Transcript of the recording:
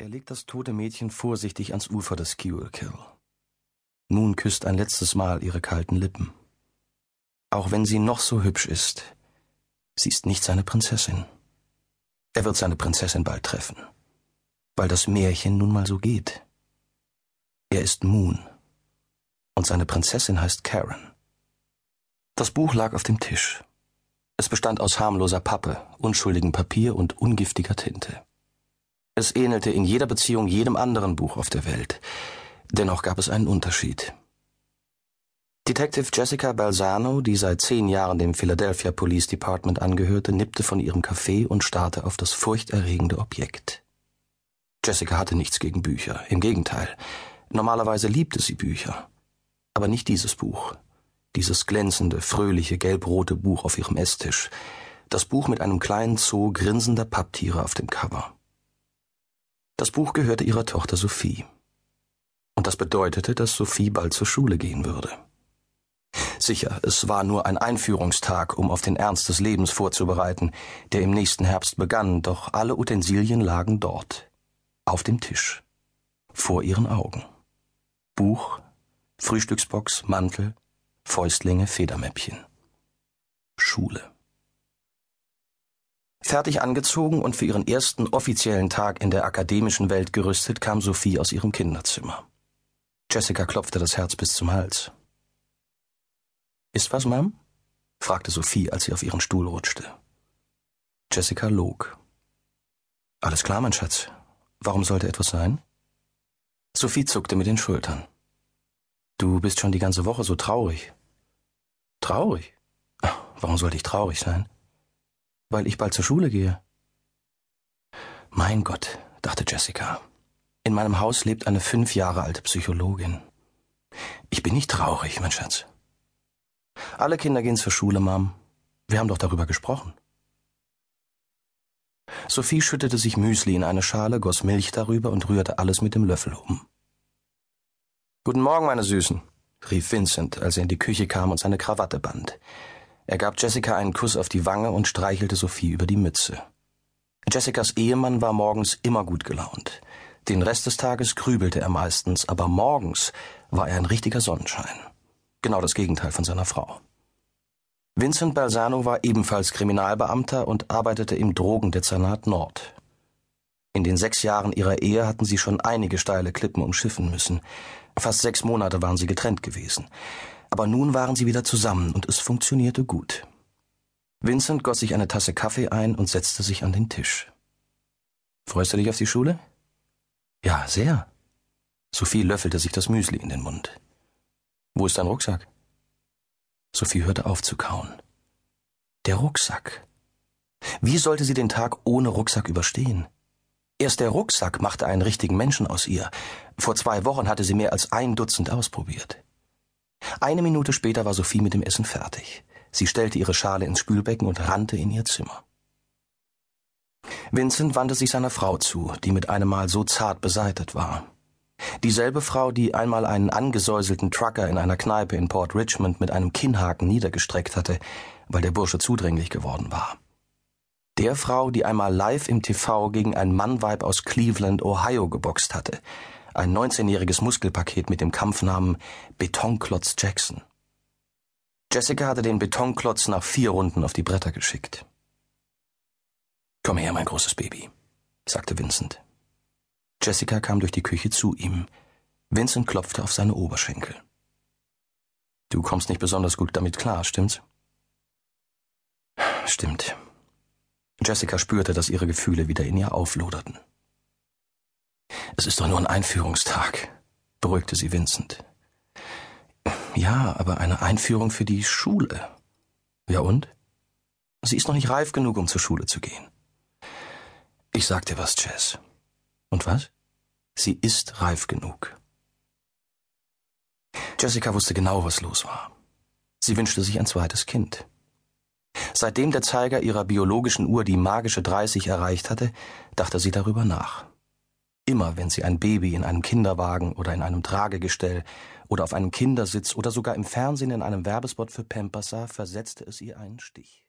Er legt das tote Mädchen vorsichtig ans Ufer des Schuylkill. Nun küsst ein letztes Mal ihre kalten Lippen. Auch wenn sie noch so hübsch ist, sie ist nicht seine Prinzessin. Er wird seine Prinzessin bald treffen, weil das Märchen nun mal so geht. Er ist Moon und seine Prinzessin heißt Karen. Das Buch lag auf dem Tisch. Es bestand aus harmloser Pappe, unschuldigem Papier und ungiftiger Tinte. Es ähnelte in jeder Beziehung jedem anderen Buch auf der Welt. Dennoch gab es einen Unterschied. Detective Jessica Balsano, die seit zehn Jahren dem Philadelphia Police Department angehörte, nippte von ihrem Kaffee und starrte auf das furchterregende Objekt. Jessica hatte nichts gegen Bücher, im Gegenteil. Normalerweise liebte sie Bücher. Aber nicht dieses Buch. Dieses glänzende, fröhliche, gelbrote Buch auf ihrem Esstisch. Das Buch mit einem kleinen Zoo grinsender Papptiere auf dem Cover. Das Buch gehörte ihrer Tochter Sophie. Und das bedeutete, dass Sophie bald zur Schule gehen würde. Sicher, es war nur ein Einführungstag, um auf den Ernst des Lebens vorzubereiten, der im nächsten Herbst begann, doch alle Utensilien lagen dort, auf dem Tisch, vor ihren Augen. Buch, Frühstücksbox, Mantel, Fäustlinge, Federmäppchen. Schule. Fertig angezogen und für ihren ersten offiziellen Tag in der akademischen Welt gerüstet, kam Sophie aus ihrem Kinderzimmer. Jessica klopfte das Herz bis zum Hals. Ist was, Ma'am? fragte Sophie, als sie auf ihren Stuhl rutschte. Jessica log. Alles klar, mein Schatz. Warum sollte etwas sein? Sophie zuckte mit den Schultern. Du bist schon die ganze Woche so traurig. Traurig? Warum sollte ich traurig sein? Weil ich bald zur Schule gehe. Mein Gott, dachte Jessica. In meinem Haus lebt eine fünf Jahre alte Psychologin. Ich bin nicht traurig, mein Schatz. Alle Kinder gehen zur Schule, Mom. Wir haben doch darüber gesprochen. Sophie schüttete sich Müsli in eine Schale, goss Milch darüber und rührte alles mit dem Löffel um. Guten Morgen, meine Süßen, rief Vincent, als er in die Küche kam und seine Krawatte band. Er gab Jessica einen Kuss auf die Wange und streichelte Sophie über die Mütze. Jessicas Ehemann war morgens immer gut gelaunt. Den Rest des Tages grübelte er meistens, aber morgens war er ein richtiger Sonnenschein. Genau das Gegenteil von seiner Frau. Vincent Balsano war ebenfalls Kriminalbeamter und arbeitete im Drogendezernat Nord. In den sechs Jahren ihrer Ehe hatten sie schon einige steile Klippen umschiffen müssen. Fast sechs Monate waren sie getrennt gewesen aber nun waren sie wieder zusammen und es funktionierte gut. Vincent goss sich eine Tasse Kaffee ein und setzte sich an den Tisch. Freust du dich auf die Schule? Ja, sehr. Sophie löffelte sich das Müsli in den Mund. Wo ist dein Rucksack? Sophie hörte auf zu kauen. Der Rucksack. Wie sollte sie den Tag ohne Rucksack überstehen? Erst der Rucksack machte einen richtigen Menschen aus ihr. Vor zwei Wochen hatte sie mehr als ein Dutzend ausprobiert. Eine Minute später war Sophie mit dem Essen fertig. Sie stellte ihre Schale ins Spülbecken und rannte in ihr Zimmer. Vincent wandte sich seiner Frau zu, die mit einem Mal so zart beseitet war. Dieselbe Frau, die einmal einen angesäuselten Trucker in einer Kneipe in Port Richmond mit einem Kinnhaken niedergestreckt hatte, weil der Bursche zudringlich geworden war. Der Frau, die einmal live im TV gegen ein Mannweib aus Cleveland, Ohio geboxt hatte, ein 19-jähriges Muskelpaket mit dem Kampfnamen Betonklotz Jackson. Jessica hatte den Betonklotz nach vier Runden auf die Bretter geschickt. Komm her, mein großes Baby, sagte Vincent. Jessica kam durch die Küche zu ihm. Vincent klopfte auf seine Oberschenkel. Du kommst nicht besonders gut damit klar, stimmt's? Stimmt. Jessica spürte, dass ihre Gefühle wieder in ihr aufloderten. Es ist doch nur ein Einführungstag, beruhigte sie Vincent. Ja, aber eine Einführung für die Schule. Ja und? Sie ist noch nicht reif genug, um zur Schule zu gehen. Ich sag dir was, Jess. Und was? Sie ist reif genug. Jessica wusste genau, was los war. Sie wünschte sich ein zweites Kind. Seitdem der Zeiger ihrer biologischen Uhr die magische 30 erreicht hatte, dachte sie darüber nach. Immer wenn sie ein Baby in einem Kinderwagen oder in einem Tragegestell oder auf einem Kindersitz oder sogar im Fernsehen in einem Werbespot für Pampers sah, versetzte es ihr einen Stich.